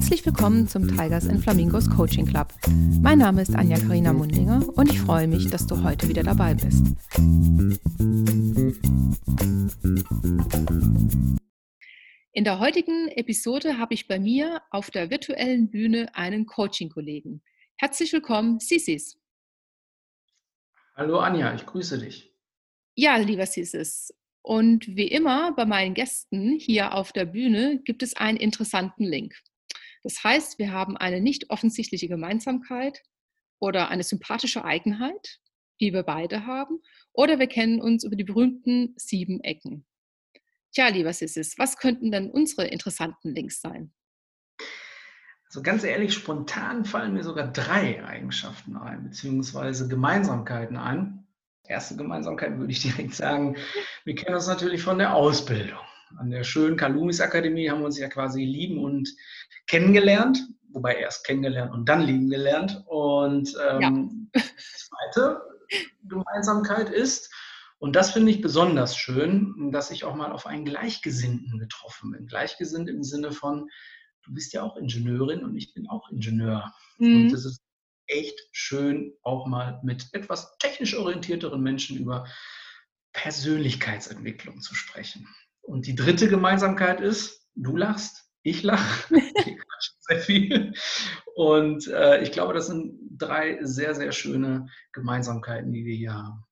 Herzlich willkommen zum Tigers and Flamingos Coaching Club. Mein Name ist Anja Karina Mundinger und ich freue mich, dass du heute wieder dabei bist. In der heutigen Episode habe ich bei mir auf der virtuellen Bühne einen Coaching-Kollegen. Herzlich willkommen, Sisis. Hallo Anja, ich grüße dich. Ja, lieber Sisis, und wie immer bei meinen Gästen hier auf der Bühne gibt es einen interessanten Link. Das heißt, wir haben eine nicht offensichtliche Gemeinsamkeit oder eine sympathische Eigenheit, die wir beide haben, oder wir kennen uns über die berühmten sieben Ecken. Tja, lieber Sissis, was könnten denn unsere interessanten Links sein? Also ganz ehrlich, spontan fallen mir sogar drei Eigenschaften ein, beziehungsweise Gemeinsamkeiten ein erste Gemeinsamkeit würde ich direkt sagen, wir kennen uns natürlich von der Ausbildung. An der schönen Kalumis Akademie haben wir uns ja quasi lieben und kennengelernt, wobei erst kennengelernt und dann lieben gelernt. Und ähm, ja. zweite Gemeinsamkeit ist, und das finde ich besonders schön, dass ich auch mal auf einen Gleichgesinnten getroffen bin. Gleichgesinnt im Sinne von, du bist ja auch Ingenieurin und ich bin auch Ingenieur. Mhm. Und das ist echt schön, auch mal mit etwas technisch orientierteren Menschen über Persönlichkeitsentwicklung zu sprechen. Und die dritte Gemeinsamkeit ist, du lachst, ich lache, sehr viel. Und äh, ich glaube, das sind drei sehr, sehr schöne Gemeinsamkeiten, die wir hier haben.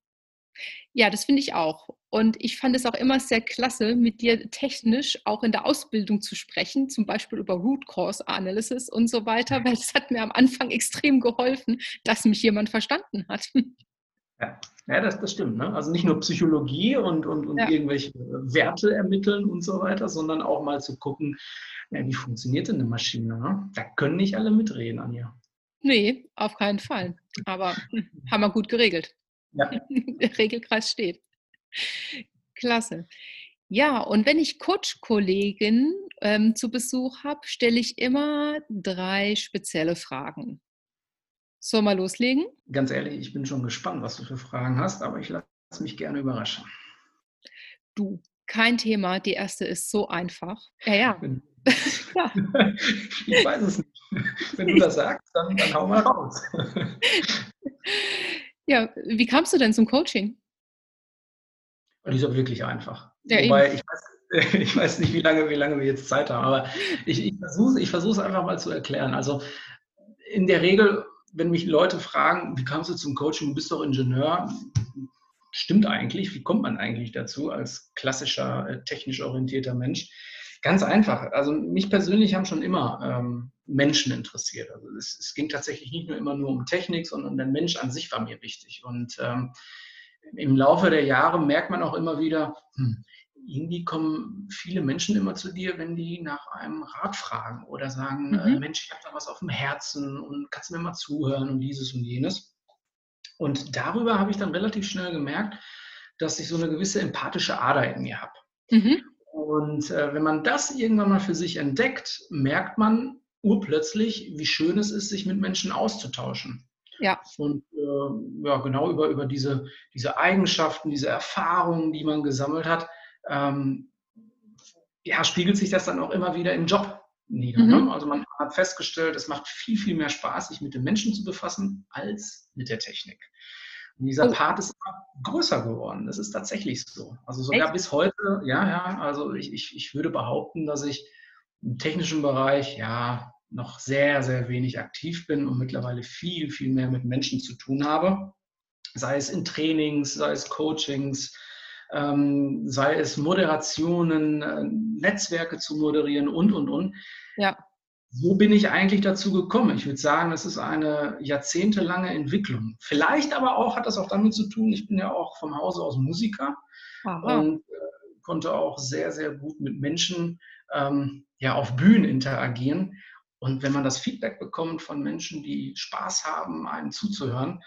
Ja, das finde ich auch. Und ich fand es auch immer sehr klasse, mit dir technisch auch in der Ausbildung zu sprechen, zum Beispiel über Root Cause Analysis und so weiter, weil es hat mir am Anfang extrem geholfen, dass mich jemand verstanden hat. Ja, ja das, das stimmt. Ne? Also nicht nur Psychologie und, und, und ja. irgendwelche Werte ermitteln und so weiter, sondern auch mal zu gucken, ja, wie funktioniert denn eine Maschine? Ne? Da können nicht alle mitreden, Anja. Nee, auf keinen Fall. Aber hm, haben wir gut geregelt. Ja. Der Regelkreis steht. Klasse. Ja, und wenn ich Coach-Kollegen ähm, zu Besuch habe, stelle ich immer drei spezielle Fragen. Sollen wir loslegen? Ganz ehrlich, ich bin schon gespannt, was du für Fragen hast, aber ich lasse mich gerne überraschen. Du, kein Thema. Die erste ist so einfach. Ja, ja. ich weiß es nicht. Wenn du das sagst, dann, dann hau mal raus. Ja, wie kamst du denn zum Coaching? Die ist auch wirklich einfach. Ja, Wobei ich weiß, ich weiß, nicht, wie lange, wie lange wir jetzt Zeit haben, aber ich, ich versuche es einfach mal zu erklären. Also in der Regel, wenn mich Leute fragen, wie kamst du zum Coaching, du bist doch Ingenieur, stimmt eigentlich, wie kommt man eigentlich dazu als klassischer, äh, technisch orientierter Mensch? Ganz einfach. Also mich persönlich haben schon immer ähm, Menschen interessiert. Also es, es, ging tatsächlich nicht nur immer nur um Technik, sondern der Mensch an sich war mir wichtig. Und ähm, im Laufe der Jahre merkt man auch immer wieder, hm, irgendwie kommen viele Menschen immer zu dir, wenn die nach einem Rat fragen oder sagen, äh, mhm. äh, Mensch, ich habe da was auf dem Herzen und kannst mir mal zuhören und dieses und jenes. Und darüber habe ich dann relativ schnell gemerkt, dass ich so eine gewisse empathische Ader in mir habe. Mhm. Und äh, wenn man das irgendwann mal für sich entdeckt, merkt man urplötzlich, wie schön es ist, sich mit Menschen auszutauschen. Ja. Und äh, ja, genau über, über diese, diese Eigenschaften, diese Erfahrungen, die man gesammelt hat, ähm, ja, spiegelt sich das dann auch immer wieder im Job nieder. Mhm. Ne? Also man hat festgestellt, es macht viel, viel mehr Spaß, sich mit den Menschen zu befassen, als mit der Technik. Und dieser oh. Part ist immer größer geworden. Das ist tatsächlich so. Also sogar Echt? bis heute, ja, ja, also ich, ich, ich würde behaupten, dass ich im technischen Bereich ja noch sehr, sehr wenig aktiv bin und mittlerweile viel, viel mehr mit Menschen zu tun habe. Sei es in Trainings, sei es Coachings, ähm, sei es Moderationen, äh, Netzwerke zu moderieren und, und, und. Ja. So bin ich eigentlich dazu gekommen. Ich würde sagen, es ist eine jahrzehntelange Entwicklung. Vielleicht aber auch hat das auch damit zu tun, ich bin ja auch vom Hause aus Musiker Aha. und äh, konnte auch sehr, sehr gut mit Menschen ähm, ja, auf Bühnen interagieren. Und wenn man das Feedback bekommt von Menschen, die Spaß haben, einem zuzuhören,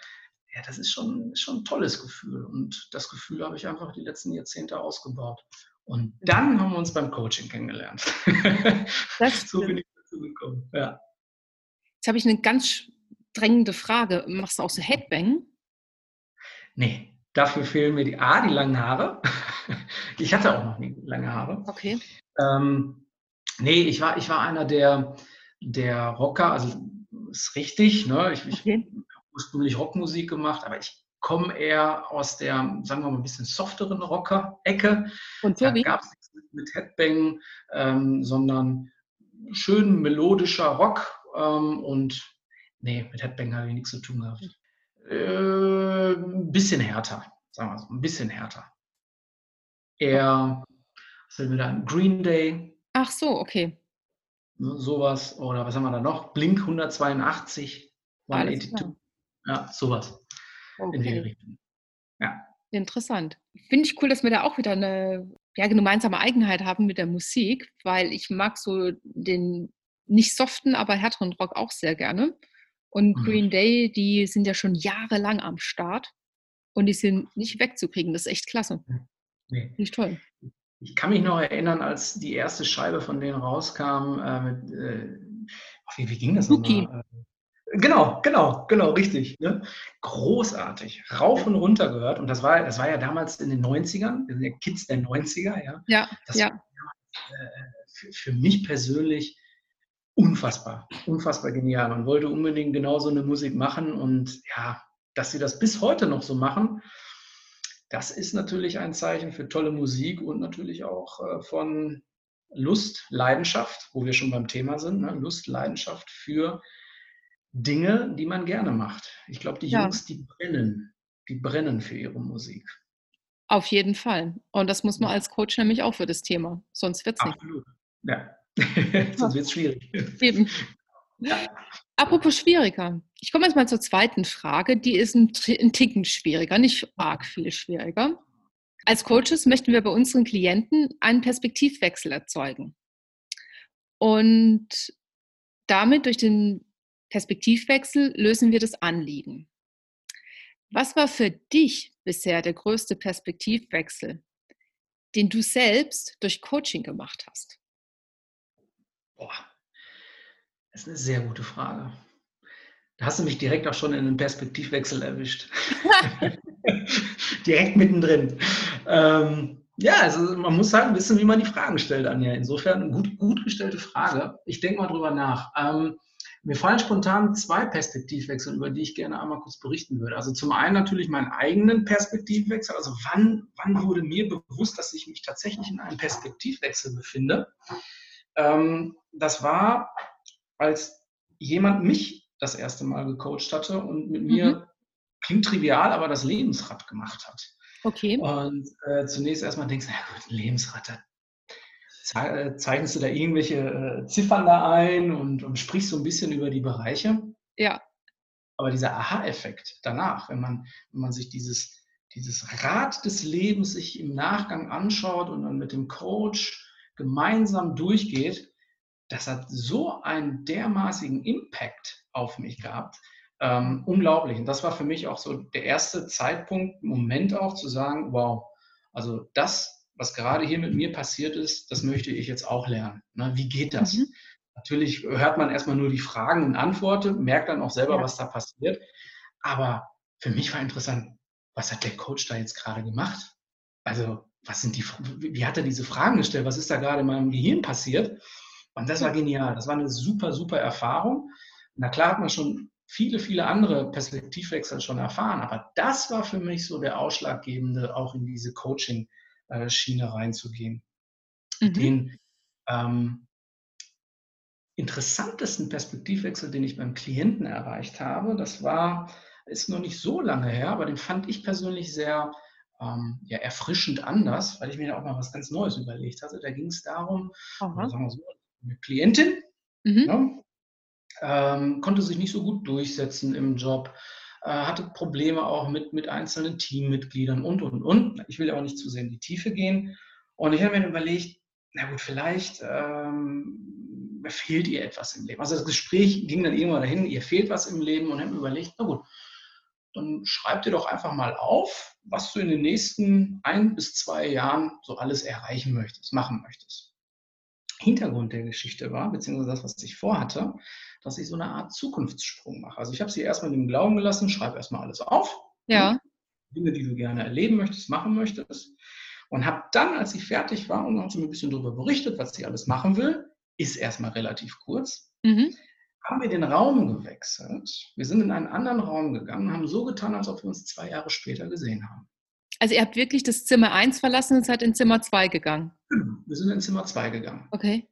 ja, das ist schon, schon ein tolles Gefühl. Und das Gefühl habe ich einfach die letzten Jahrzehnte ausgebaut. Und dann haben wir uns beim Coaching kennengelernt. so bin ich dazu gekommen. Ja. Jetzt habe ich eine ganz drängende Frage. Machst du auch so Headbang? Nee, dafür fehlen mir die A, die langen Haare. Ich hatte auch noch nie lange Haare. Okay. Ähm, nee, ich war, ich war einer, der der Rocker, also ist richtig, ne? ich, ich ursprünglich Rockmusik gemacht, aber ich komme eher aus der, sagen wir mal, ein bisschen softeren Rocker-Ecke. Und so da gab es nichts mit, mit Headbang, ähm, sondern schön melodischer Rock ähm, und nee, mit Headbang habe ich nichts zu tun gehabt. Äh, ein bisschen härter, sagen wir so, ein bisschen härter. Eher, was sind wir da? Green Day. Ach so, okay. Ne, sowas, oder was haben wir da noch? Blink 182, 182. Ja, sowas. Okay. In die Richtung. Ja. Interessant. Finde ich cool, dass wir da auch wieder eine ja, gemeinsame Eigenheit haben mit der Musik, weil ich mag so den nicht soften, aber härteren Rock auch sehr gerne. Und mhm. Green Day, die sind ja schon jahrelang am Start und die sind nicht wegzukriegen. Das ist echt klasse. Nee. Nicht toll. Ich kann mich noch erinnern, als die erste Scheibe von denen rauskam, äh, mit, äh, wie, wie, ging das nochmal? Äh, genau, genau, genau, richtig. Ne? Großartig. Rauf und runter gehört. Und das war, das war ja damals in den 90ern, wir sind ja Kids der 90er, ja. Ja. Das ja. War, äh, für, für mich persönlich unfassbar, unfassbar genial. Man wollte unbedingt genau so eine Musik machen und ja, dass sie das bis heute noch so machen, das ist natürlich ein Zeichen für tolle Musik und natürlich auch äh, von Lust, Leidenschaft, wo wir schon beim Thema sind, ne? Lust, Leidenschaft für Dinge, die man gerne macht. Ich glaube, die ja. Jungs, die brennen, die brennen für ihre Musik. Auf jeden Fall. Und das muss man als Coach nämlich auch für das Thema. Sonst wird es nicht. Absolut. Ja, Sonst wird es schwierig. Eben. Ja. Apropos schwieriger. Ich komme jetzt mal zur zweiten Frage. Die ist ein, ein Ticken schwieriger, nicht arg viel schwieriger. Als Coaches möchten wir bei unseren Klienten einen Perspektivwechsel erzeugen. Und damit durch den Perspektivwechsel lösen wir das Anliegen. Was war für dich bisher der größte Perspektivwechsel, den du selbst durch Coaching gemacht hast? Boah, das ist eine sehr gute Frage. Da hast du mich direkt auch schon in einen Perspektivwechsel erwischt. direkt mittendrin. Ähm, ja, also man muss halt wissen, wie man die Fragen stellt, Anja. Insofern eine gut, gut gestellte Frage. Ich denke mal drüber nach. Ähm, mir fallen spontan zwei Perspektivwechsel, über die ich gerne einmal kurz berichten würde. Also zum einen natürlich meinen eigenen Perspektivwechsel. Also wann, wann wurde mir bewusst, dass ich mich tatsächlich in einem Perspektivwechsel befinde? Ähm, das war, als jemand mich das erste Mal gecoacht hatte und mit mir, mhm. klingt trivial, aber das Lebensrad gemacht hat. Okay. Und äh, zunächst erstmal denkst du, ja gut, ein Lebensrad, zeichnest du da irgendwelche äh, Ziffern da ein und, und sprichst so ein bisschen über die Bereiche. Ja. Aber dieser Aha-Effekt danach, wenn man, wenn man sich dieses, dieses Rad des Lebens sich im Nachgang anschaut und dann mit dem Coach gemeinsam durchgeht, das hat so einen dermaßigen Impact auf mich gehabt. Ähm, unglaublich. Und das war für mich auch so der erste Zeitpunkt, Moment auch zu sagen, wow, also das, was gerade hier mit mir passiert ist, das möchte ich jetzt auch lernen. Ne, wie geht das? Mhm. Natürlich hört man erstmal nur die Fragen und Antworten, merkt dann auch selber, ja. was da passiert. Aber für mich war interessant, was hat der Coach da jetzt gerade gemacht? Also was sind die, wie hat er diese Fragen gestellt? Was ist da gerade in meinem Gehirn passiert? Und das war genial. Das war eine super, super Erfahrung. Na klar hat man schon viele, viele andere Perspektivwechsel schon erfahren, aber das war für mich so der ausschlaggebende, auch in diese Coaching-Schiene reinzugehen. Mhm. Den ähm, interessantesten Perspektivwechsel, den ich beim Klienten erreicht habe, das war, ist noch nicht so lange her, aber den fand ich persönlich sehr ähm, ja, erfrischend anders, weil ich mir da auch mal was ganz Neues überlegt hatte. Da ging es darum, sagen wir so, eine Klientin mhm. ne, ähm, konnte sich nicht so gut durchsetzen im Job, äh, hatte Probleme auch mit, mit einzelnen Teammitgliedern und, und, und. Ich will aber nicht zu sehr in die Tiefe gehen. Und ich habe mir überlegt, na gut, vielleicht ähm, fehlt ihr etwas im Leben. Also das Gespräch ging dann irgendwann dahin, ihr fehlt was im Leben und habe mir überlegt, na gut, dann schreib dir doch einfach mal auf, was du in den nächsten ein bis zwei Jahren so alles erreichen möchtest, machen möchtest. Hintergrund der Geschichte war, beziehungsweise das, was ich vorhatte, dass ich so eine Art Zukunftssprung mache. Also ich habe sie erstmal in dem Glauben gelassen, schreib erstmal alles auf. Ja. Dinge, die du gerne erleben möchtest, machen möchtest. Und habe dann, als sie fertig war und mir ein bisschen darüber berichtet, was sie alles machen will, ist erstmal relativ kurz, mhm. haben wir den Raum gewechselt. Wir sind in einen anderen Raum gegangen, haben so getan, als ob wir uns zwei Jahre später gesehen haben. Also ihr habt wirklich das Zimmer 1 verlassen und seid in Zimmer 2 gegangen? Genau, wir sind in Zimmer 2 gegangen. Okay.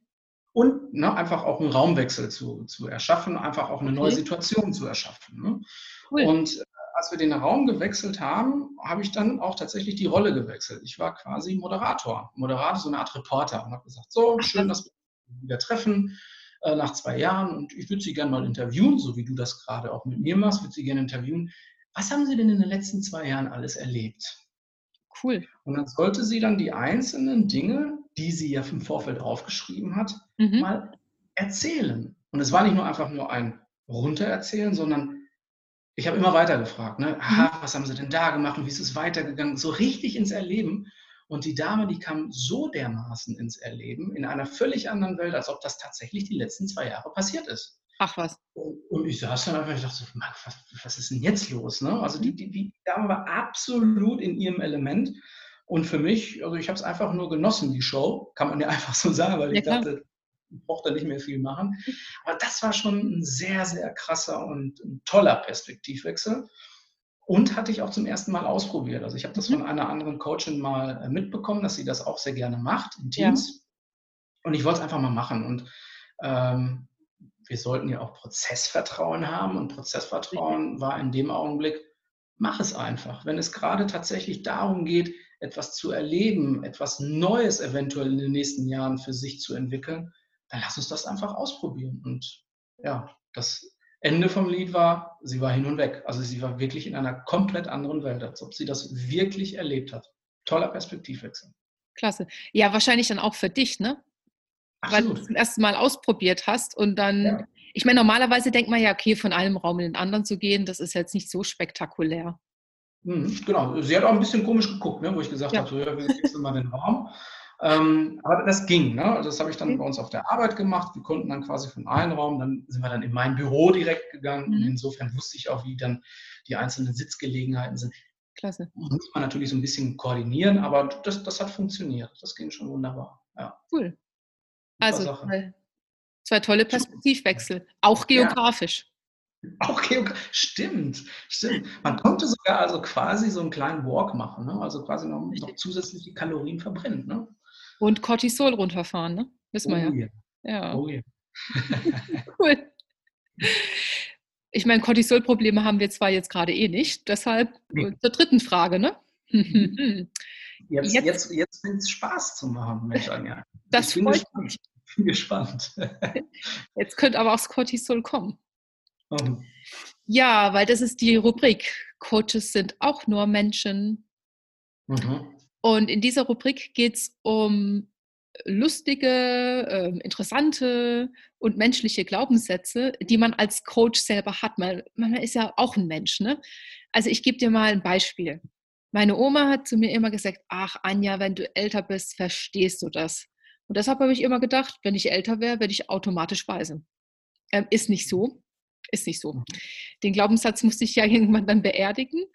Und ne, einfach auch einen Raumwechsel zu, zu erschaffen, einfach auch eine okay. neue Situation zu erschaffen. Ne? Cool. Und äh, als wir den Raum gewechselt haben, habe ich dann auch tatsächlich die Rolle gewechselt. Ich war quasi Moderator. Moderator, so eine Art Reporter und habe gesagt, so, schön, dass wir uns wieder treffen äh, nach zwei Jahren und ich würde Sie gerne mal interviewen, so wie du das gerade auch mit mir machst, würde Sie gerne interviewen. Was haben Sie denn in den letzten zwei Jahren alles erlebt? Cool. Und dann sollte sie dann die einzelnen Dinge, die sie ja im Vorfeld aufgeschrieben hat, mhm. mal erzählen. Und es war nicht nur einfach nur ein Runtererzählen, sondern ich habe immer weiter gefragt, ne? Aha, was haben sie denn da gemacht und wie ist es weitergegangen? So richtig ins Erleben. Und die Dame, die kam so dermaßen ins Erleben, in einer völlig anderen Welt, als ob das tatsächlich die letzten zwei Jahre passiert ist. Ach was. Und ich saß dann einfach, ich dachte so, Mann, was, was ist denn jetzt los? Ne? Also die, die, die Dame war absolut in ihrem Element. Und für mich, also ich habe es einfach nur genossen, die Show, kann man ja einfach so sagen, weil ja, ich klar. dachte, ich brauche da nicht mehr viel machen. Aber das war schon ein sehr, sehr krasser und toller Perspektivwechsel. Und hatte ich auch zum ersten Mal ausprobiert. Also ich habe das mhm. von einer anderen Coachin mal äh, mitbekommen, dass sie das auch sehr gerne macht in Teams. Ja. Und ich wollte es einfach mal machen. Und ähm, wir sollten ja auch Prozessvertrauen haben und Prozessvertrauen war in dem Augenblick, mach es einfach. Wenn es gerade tatsächlich darum geht, etwas zu erleben, etwas Neues eventuell in den nächsten Jahren für sich zu entwickeln, dann lass uns das einfach ausprobieren. Und ja, das Ende vom Lied war, sie war hin und weg. Also sie war wirklich in einer komplett anderen Welt, als ob sie das wirklich erlebt hat. Toller Perspektivwechsel. Klasse. Ja, wahrscheinlich dann auch für dich, ne? Weil du es zum ersten Mal ausprobiert hast und dann, ja. ich meine, normalerweise denkt man ja, okay, von einem Raum in den anderen zu gehen, das ist jetzt nicht so spektakulär. Mhm, genau, sie hat auch ein bisschen komisch geguckt, ne, wo ich gesagt ja. habe, so, ja, wir wechseln mal den Raum. Ähm, aber das ging, ne? Also das habe ich dann mhm. bei uns auf der Arbeit gemacht. Wir konnten dann quasi von einem Raum, dann sind wir dann in mein Büro direkt gegangen. Mhm. insofern wusste ich auch, wie dann die einzelnen Sitzgelegenheiten sind. Klasse. Muss man natürlich so ein bisschen koordinieren, aber das, das hat funktioniert. Das ging schon wunderbar. Ja. Cool. Also zwei, zwei, tolle Perspektivwechsel, auch geografisch. Ja. Auch geografisch, stimmt, stimmt. Man konnte sogar also quasi so einen kleinen Walk machen, ne? also quasi noch, noch zusätzliche Kalorien verbrennen. Ne? Und Cortisol runterfahren, ne? wissen wir oh, ja. Ja. Oh, yeah. cool. Ich meine, Cortisolprobleme haben wir zwar jetzt gerade eh nicht, deshalb nee. zur dritten Frage, ne? Jetzt, jetzt, jetzt, jetzt fängt es Spaß zu machen, Mensch, Anja. Das freut mich bin gespannt. Jetzt könnte aber auch das Cortisol kommen. Oh. Ja, weil das ist die Rubrik. Coaches sind auch nur Menschen. Mhm. Und in dieser Rubrik geht es um lustige, äh, interessante und menschliche Glaubenssätze, die man als Coach selber hat. Man, man ist ja auch ein Mensch. Ne? Also ich gebe dir mal ein Beispiel. Meine Oma hat zu mir immer gesagt, ach Anja, wenn du älter bist, verstehst du das. Und deshalb habe ich immer gedacht, wenn ich älter wäre, werde ich automatisch weise. Ähm, ist nicht so. Ist nicht so. Mhm. Den Glaubenssatz musste ich ja irgendwann dann beerdigen.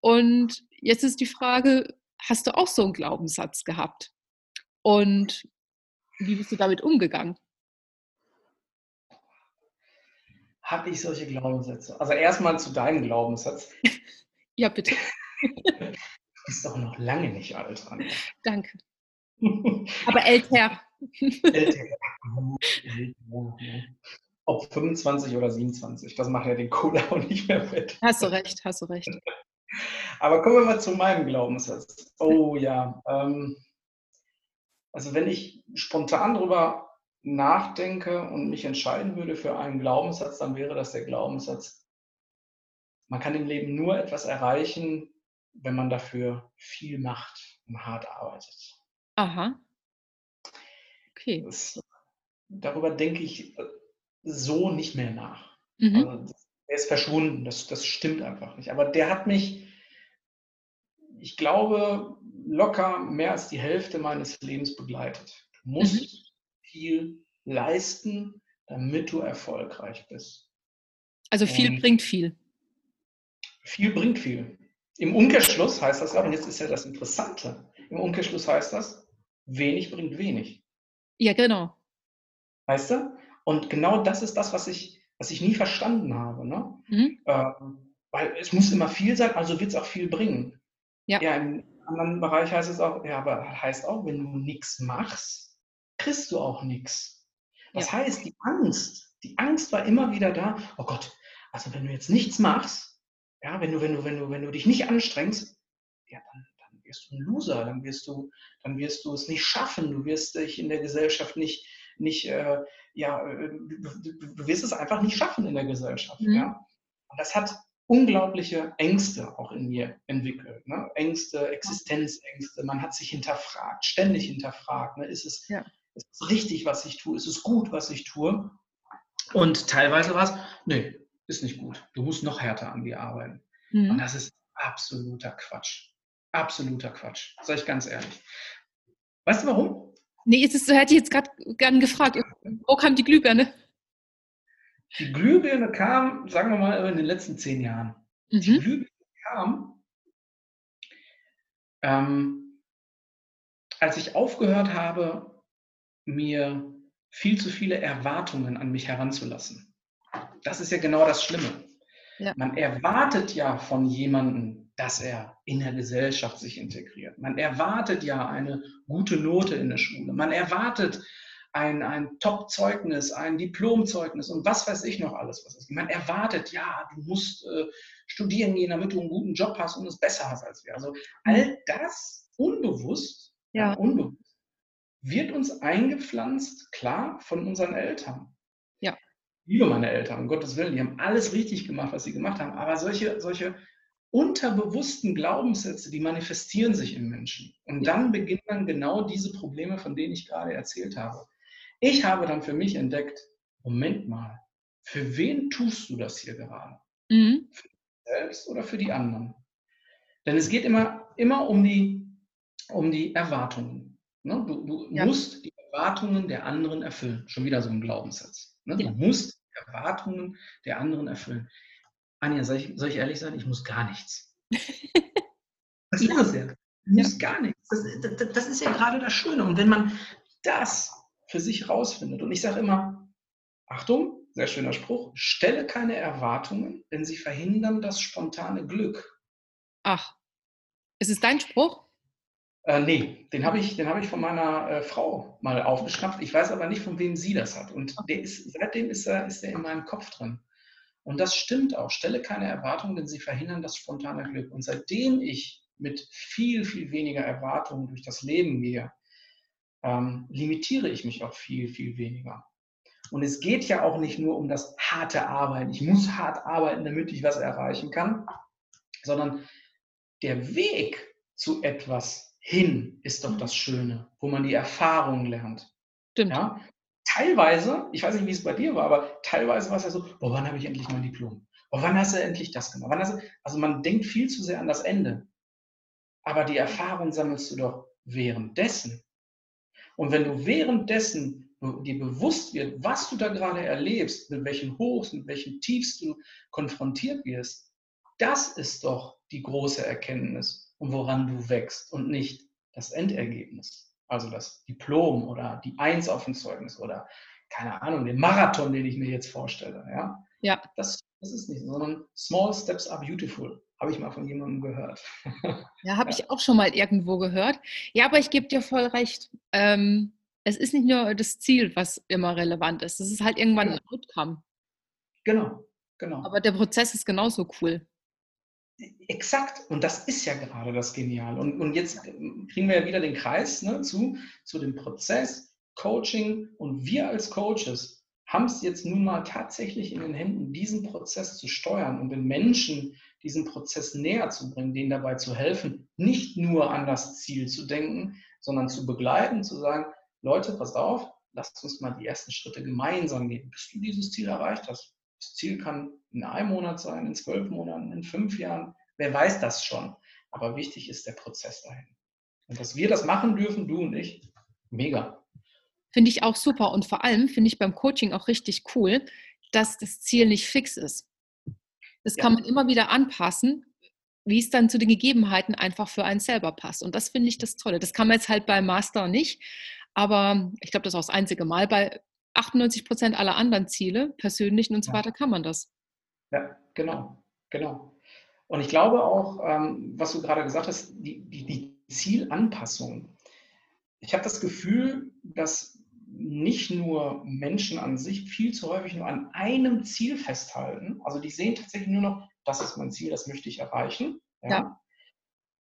Und jetzt ist die Frage, hast du auch so einen Glaubenssatz gehabt? Und wie bist du damit umgegangen? Habe ich solche Glaubenssätze? Also erstmal zu deinem Glaubenssatz. ja, bitte. du bist doch noch lange nicht alt dran. Danke. Aber älter. älter. Ob 25 oder 27, das macht ja den Cola auch nicht mehr fett. Hast du recht, hast du recht. Aber kommen wir mal zu meinem Glaubenssatz. Oh ja. Ähm, also wenn ich spontan darüber nachdenke und mich entscheiden würde für einen Glaubenssatz, dann wäre das der Glaubenssatz, man kann im Leben nur etwas erreichen, wenn man dafür viel macht und hart arbeitet. Aha. Okay. Das, darüber denke ich äh, so nicht mehr nach. Mhm. Also, er ist verschwunden, das, das stimmt einfach nicht. Aber der hat mich, ich glaube, locker mehr als die Hälfte meines Lebens begleitet. Du musst mhm. viel leisten, damit du erfolgreich bist. Also viel und bringt viel. Viel bringt viel. Im Umkehrschluss heißt das auch, und jetzt ist ja das Interessante, im Umkehrschluss heißt das, wenig bringt wenig. Ja, genau. Weißt du? Und genau das ist das, was ich, was ich nie verstanden habe. Ne? Mhm. Ähm, weil es muss immer viel sein, also wird es auch viel bringen. Ja. ja, im anderen Bereich heißt es auch, ja, aber heißt auch, wenn du nichts machst, kriegst du auch nichts. Das ja. heißt, die Angst, die Angst war immer wieder da, oh Gott, also wenn du jetzt nichts machst, ja, wenn du, wenn du, wenn du, wenn du dich nicht anstrengst, ja, dann, dann wirst du ein Loser, dann wirst du, dann wirst du es nicht schaffen, du wirst dich in der Gesellschaft nicht, nicht, äh, ja, äh, du, wirst es einfach nicht schaffen in der Gesellschaft, mhm. ja. Und das hat unglaubliche Ängste auch in mir entwickelt. Ne? Ängste, Existenzängste, man hat sich hinterfragt, ständig hinterfragt. Ne? Ist, es, ja. ist es richtig, was ich tue? Ist es gut, was ich tue? Und teilweise war es, nee, ist nicht gut. Du musst noch härter an dir arbeiten. Mhm. Und das ist absoluter Quatsch. Absoluter Quatsch, sag ich ganz ehrlich. Weißt du warum? Nee, es ist, hätte ich jetzt gerade gern gefragt, wo kam die Glühbirne? Die Glühbirne kam, sagen wir mal, in den letzten zehn Jahren. Mhm. Die Glühbirne kam, ähm, als ich aufgehört habe, mir viel zu viele Erwartungen an mich heranzulassen. Das ist ja genau das Schlimme. Ja. Man erwartet ja von jemandem, dass er in der Gesellschaft sich integriert. Man erwartet ja eine gute Note in der Schule. Man erwartet ein, ein Top-Zeugnis, ein Diplomzeugnis und was weiß ich noch alles. Was ist. Man erwartet, ja, du musst äh, studieren gehen, damit du einen guten Job hast und es besser hast als wir. Also all das unbewusst, ja. unbewusst wird uns eingepflanzt, klar, von unseren Eltern. Ja. Liebe meine Eltern, um Gottes Willen, die haben alles richtig gemacht, was sie gemacht haben. Aber solche, solche unterbewussten Glaubenssätze, die manifestieren sich im Menschen. Und dann beginnen dann genau diese Probleme, von denen ich gerade erzählt habe. Ich habe dann für mich entdeckt, Moment mal, für wen tust du das hier gerade? Mhm. Für dich selbst oder für die anderen? Denn es geht immer, immer um, die, um die Erwartungen. Ne? Du, du ja. musst die Erwartungen der anderen erfüllen. Schon wieder so ein Glaubenssatz. Ne? Du ja. musst die Erwartungen der anderen erfüllen. Anja, soll ich, soll ich ehrlich sein? Ich muss gar nichts. Das ist es ja. Du musst gar nichts. Das, das, das ist ja gerade das Schöne. Und wenn man das für sich rausfindet. Und ich sage immer, Achtung, sehr schöner Spruch, stelle keine Erwartungen, denn sie verhindern das spontane Glück. Ach, ist es dein Spruch? Äh, nee, den habe ich, hab ich von meiner äh, Frau mal aufgeschnappt. Ich weiß aber nicht, von wem sie das hat. Und der ist, seitdem ist er, ist er in meinem Kopf drin. Und das stimmt auch. Stelle keine Erwartungen, denn sie verhindern das spontane Glück. Und seitdem ich mit viel, viel weniger Erwartungen durch das Leben gehe, ähm, limitiere ich mich auch viel, viel weniger. Und es geht ja auch nicht nur um das harte Arbeiten. Ich muss hart arbeiten, damit ich was erreichen kann, sondern der Weg zu etwas hin ist doch das Schöne, wo man die Erfahrung lernt. Stimmt. Ja? Teilweise, ich weiß nicht, wie es bei dir war, aber teilweise war es ja so, boah, wann habe ich endlich mein Diplom? Boah, wann hast du endlich das gemacht? Du, also man denkt viel zu sehr an das Ende. Aber die Erfahrung sammelst du doch währenddessen. Und wenn du währenddessen dir bewusst wird, was du da gerade erlebst, mit welchen Hochs, mit welchen Tiefs du konfrontiert wirst, das ist doch die große Erkenntnis und woran du wächst und nicht das Endergebnis. Also das Diplom oder die Eins auf dem Zeugnis oder keine Ahnung, den Marathon, den ich mir jetzt vorstelle. Ja, ja. Das, das ist nicht, sondern small steps are beautiful. Habe ich mal von jemandem gehört. Ja, habe ja. ich auch schon mal irgendwo gehört. Ja, aber ich gebe dir voll recht. Ähm, es ist nicht nur das Ziel, was immer relevant ist. Es ist halt irgendwann genau. ein Outcome. Genau, genau. Aber der Prozess ist genauso cool. Exakt. Und das ist ja gerade das Genial. Und, und jetzt kriegen wir ja wieder den Kreis ne, zu, zu dem Prozess, Coaching. Und wir als Coaches haben es jetzt nun mal tatsächlich in den Händen, diesen Prozess zu steuern und den Menschen diesen Prozess näher zu bringen, denen dabei zu helfen, nicht nur an das Ziel zu denken, sondern zu begleiten, zu sagen, Leute, passt auf, lasst uns mal die ersten Schritte gemeinsam gehen, bis du dieses Ziel erreicht hast. Das Ziel kann in einem Monat sein, in zwölf Monaten, in fünf Jahren, wer weiß das schon. Aber wichtig ist der Prozess dahin. Und dass wir das machen dürfen, du und ich, mega. Finde ich auch super. Und vor allem finde ich beim Coaching auch richtig cool, dass das Ziel nicht fix ist. Das ja. kann man immer wieder anpassen, wie es dann zu den Gegebenheiten einfach für einen selber passt. Und das finde ich das Tolle. Das kann man jetzt halt beim Master nicht. Aber ich glaube, das ist auch das einzige Mal bei 98 Prozent aller anderen Ziele, persönlichen und so weiter, kann man das. Ja, genau, genau. Und ich glaube auch, ähm, was du gerade gesagt hast, die, die, die Zielanpassung. Ich habe das Gefühl, dass nicht nur Menschen an sich viel zu häufig nur an einem Ziel festhalten. Also die sehen tatsächlich nur noch, das ist mein Ziel, das möchte ich erreichen. Ja. ja.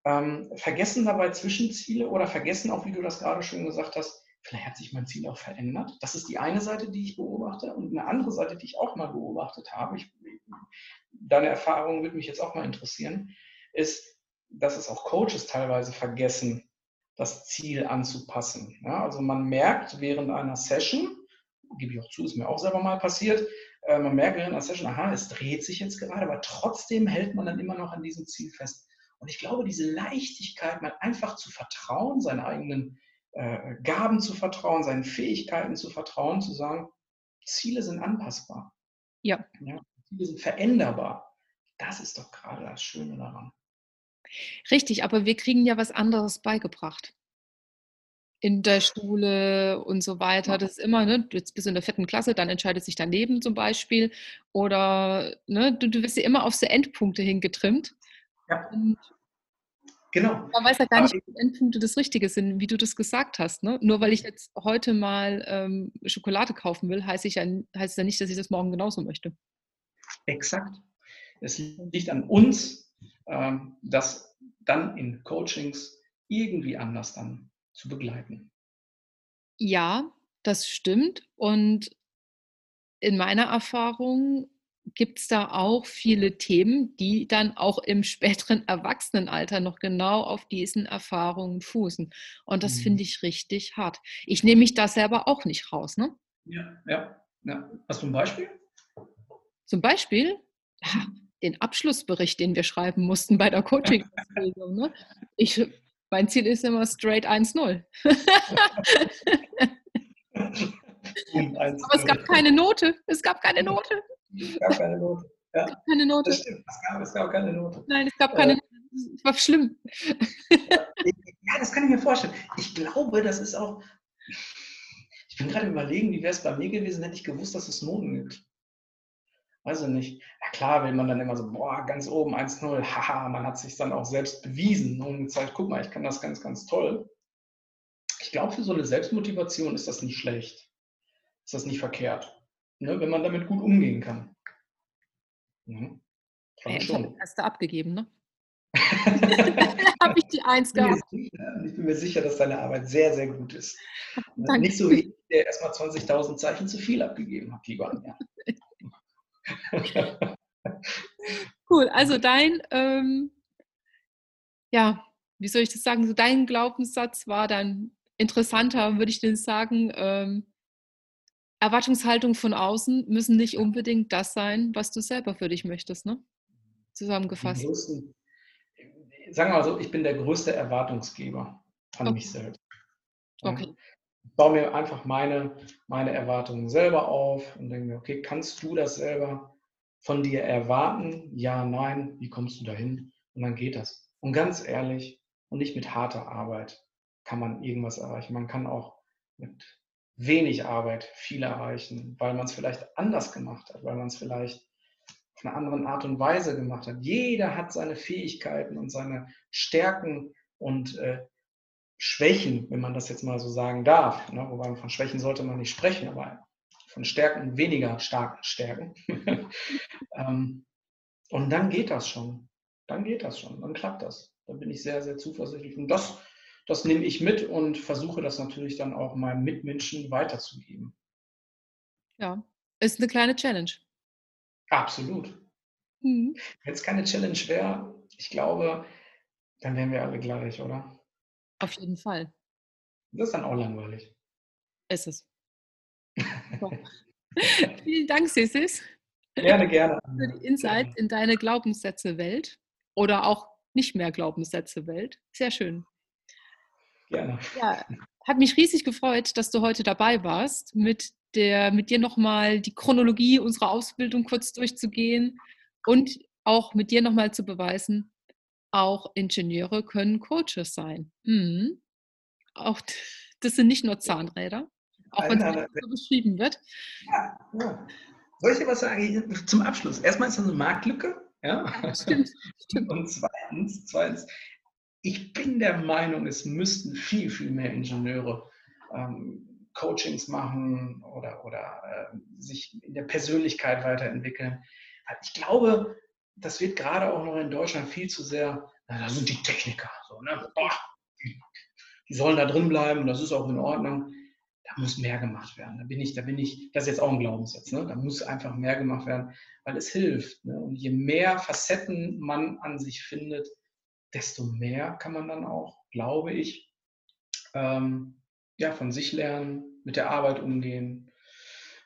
Ähm, vergessen dabei Zwischenziele oder vergessen auch, wie du das gerade schon gesagt hast, vielleicht hat sich mein Ziel auch verändert. Das ist die eine Seite, die ich beobachte. Und eine andere Seite, die ich auch mal beobachtet habe, ich, deine Erfahrung würde mich jetzt auch mal interessieren, ist, dass es auch Coaches teilweise vergessen, das Ziel anzupassen. Ja, also man merkt während einer Session, gebe ich auch zu, ist mir auch selber mal passiert, äh, man merkt während einer Session, aha, es dreht sich jetzt gerade, aber trotzdem hält man dann immer noch an diesem Ziel fest. Und ich glaube, diese Leichtigkeit, mal einfach zu vertrauen, seinen eigenen äh, Gaben zu vertrauen, seinen Fähigkeiten zu vertrauen, zu sagen, Ziele sind anpassbar. Ja. ja. Ziele sind veränderbar. Das ist doch gerade das Schöne daran. Richtig, aber wir kriegen ja was anderes beigebracht. In der Schule und so weiter. Das ist immer, ne, jetzt bist du in der vierten Klasse, dann entscheidet sich dein Leben zum Beispiel. Oder ne, du, du wirst ja immer auf so Endpunkte hingetrimmt. Ja. Und Genau. Man weiß ja gar nicht, wie Endpunkte das Richtige sind, wie du das gesagt hast. Ne? Nur weil ich jetzt heute mal ähm, Schokolade kaufen will, heißt, ich ja, heißt ja nicht, dass ich das morgen genauso möchte. Exakt. Es liegt an uns, ähm, das dann in Coachings irgendwie anders dann zu begleiten. Ja, das stimmt. Und in meiner Erfahrung gibt es da auch viele Themen, die dann auch im späteren Erwachsenenalter noch genau auf diesen Erfahrungen fußen. Und das mhm. finde ich richtig hart. Ich nehme mich da selber auch nicht raus. Ne? Ja, ja, ja. Hast du ein Beispiel? Zum Beispiel ja, den Abschlussbericht, den wir schreiben mussten bei der Coaching-Ausbildung. Ne? mein Ziel ist immer straight 1-0. Aber es gab keine Note. Es gab keine Note. Es gab keine Note. Ja. Es gab keine Note. Das stimmt, es gab, es gab keine Note. Nein, es gab keine äh, Note. Es war schlimm. Ja, das kann ich mir vorstellen. Ich glaube, das ist auch. Ich bin gerade überlegen, wie wäre es bei mir gewesen, hätte ich gewusst, dass es Noten gibt. Weiß ich nicht. Na klar, will man dann immer so, boah, ganz oben 1-0, haha, man hat sich dann auch selbst bewiesen und gezeigt, guck mal, ich kann das ganz, ganz toll. Ich glaube, für so eine Selbstmotivation ist das nicht schlecht. Ist das nicht verkehrt ne, wenn man damit gut umgehen kann. Mhm. Ja, ich habe die erste abgegeben, ne? habe ich die Eins gehabt. Ich bin mir sicher, dass deine Arbeit sehr, sehr gut ist. Danke. Nicht so wie ich, der erstmal 20.000 Zeichen zu viel abgegeben hat, lieber Anja. cool, also dein, ähm, ja, wie soll ich das sagen, so dein Glaubenssatz war dann interessanter, würde ich denn sagen, ähm, Erwartungshaltung von außen müssen nicht unbedingt das sein, was du selber für dich möchtest, ne? Zusammengefasst. Größten, sagen wir mal so, ich bin der größte Erwartungsgeber an okay. mich selbst. Okay. Ich baue mir einfach meine, meine Erwartungen selber auf und denke mir, okay, kannst du das selber von dir erwarten? Ja, nein, wie kommst du dahin? Und dann geht das. Und ganz ehrlich, und nicht mit harter Arbeit kann man irgendwas erreichen. Man kann auch mit wenig Arbeit viel erreichen, weil man es vielleicht anders gemacht hat, weil man es vielleicht auf eine andere Art und Weise gemacht hat. Jeder hat seine Fähigkeiten und seine Stärken und äh, Schwächen, wenn man das jetzt mal so sagen darf. Ne? Wobei von Schwächen sollte man nicht sprechen, aber von Stärken weniger starken Stärken. ähm, und dann geht das schon. Dann geht das schon. Dann klappt das. Da bin ich sehr, sehr zuversichtlich. Und das das nehme ich mit und versuche das natürlich dann auch meinen Mitmenschen weiterzugeben. Ja, ist eine kleine Challenge. Absolut. Mhm. Wenn es keine Challenge wäre, ich glaube, dann wären wir alle gleich, oder? Auf jeden Fall. Das ist dann auch langweilig. Ist es. Vielen Dank, Sissis. Gerne, gerne. Für die Insights in deine Glaubenssätze-Welt oder auch nicht mehr Glaubenssätze-Welt. Sehr schön. Gerne. Ja, hat mich riesig gefreut, dass du heute dabei warst, mit, der, mit dir nochmal die Chronologie unserer Ausbildung kurz durchzugehen und auch mit dir nochmal zu beweisen, auch Ingenieure können Coaches sein. Mhm. Auch das sind nicht nur Zahnräder. auch wenn es so beschrieben wird. Ja, ja. Soll ich dir was sagen? Zum Abschluss. Erstmal ist das eine Marktlücke. Ja, ja stimmt, stimmt. Und zweitens, zweitens, ich bin der Meinung, es müssten viel, viel mehr Ingenieure ähm, Coachings machen oder, oder äh, sich in der Persönlichkeit weiterentwickeln. Ich glaube, das wird gerade auch noch in Deutschland viel zu sehr, na, da sind die Techniker, so, ne? Boah, die, sollen da drin bleiben, das ist auch in Ordnung. Da muss mehr gemacht werden. Da bin ich, da bin ich, das ist jetzt auch ein Glaubenssatz, ne? da muss einfach mehr gemacht werden, weil es hilft. Ne? Und je mehr Facetten man an sich findet, desto mehr kann man dann auch, glaube ich, ähm, ja, von sich lernen, mit der Arbeit umgehen,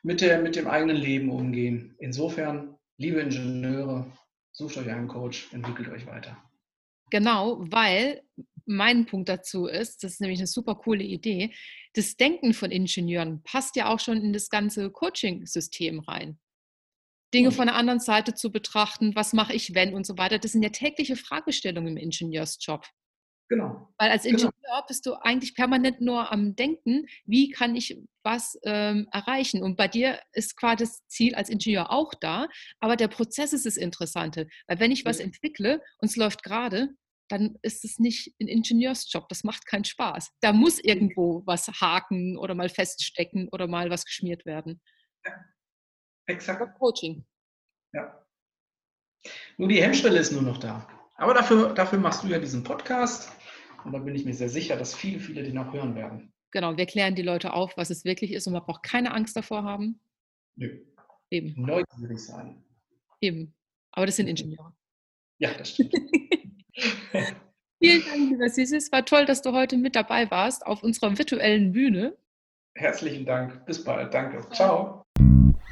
mit, der, mit dem eigenen Leben umgehen. Insofern, liebe Ingenieure, sucht euch einen Coach, entwickelt euch weiter. Genau, weil mein Punkt dazu ist, das ist nämlich eine super coole Idee, das Denken von Ingenieuren passt ja auch schon in das ganze Coaching-System rein. Dinge von der anderen Seite zu betrachten, was mache ich, wenn und so weiter. Das sind ja tägliche Fragestellungen im Ingenieursjob. Genau. Weil als genau. Ingenieur genau. bist du eigentlich permanent nur am Denken, wie kann ich was ähm, erreichen. Und bei dir ist quasi das Ziel als Ingenieur auch da, aber der Prozess ist das Interessante. Weil wenn ich was ja. entwickle und es läuft gerade, dann ist es nicht ein Ingenieursjob. Das macht keinen Spaß. Da muss irgendwo was haken oder mal feststecken oder mal was geschmiert werden. Ja, exakt. Coaching. Ja. Nur die Hemmschwelle ist nur noch da. Aber dafür, dafür machst du ja diesen Podcast und da bin ich mir sehr sicher, dass viele, viele den auch hören werden. Genau, wir klären die Leute auf, was es wirklich ist und man braucht keine Angst davor haben. Nö. Eben. Neugierig sein. Eben. Aber das sind Ingenieure. Ja, das stimmt. Vielen Dank, lieber Sisi. Es war toll, dass du heute mit dabei warst auf unserer virtuellen Bühne. Herzlichen Dank. Bis bald. Danke. Ciao.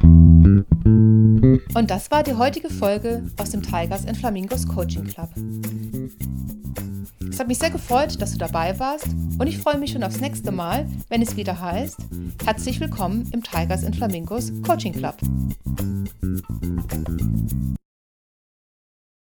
Und das war die heutige Folge aus dem Tigers and Flamingos Coaching Club. Es hat mich sehr gefreut, dass du dabei warst und ich freue mich schon aufs nächste Mal, wenn es wieder heißt, herzlich willkommen im Tigers and Flamingos Coaching Club.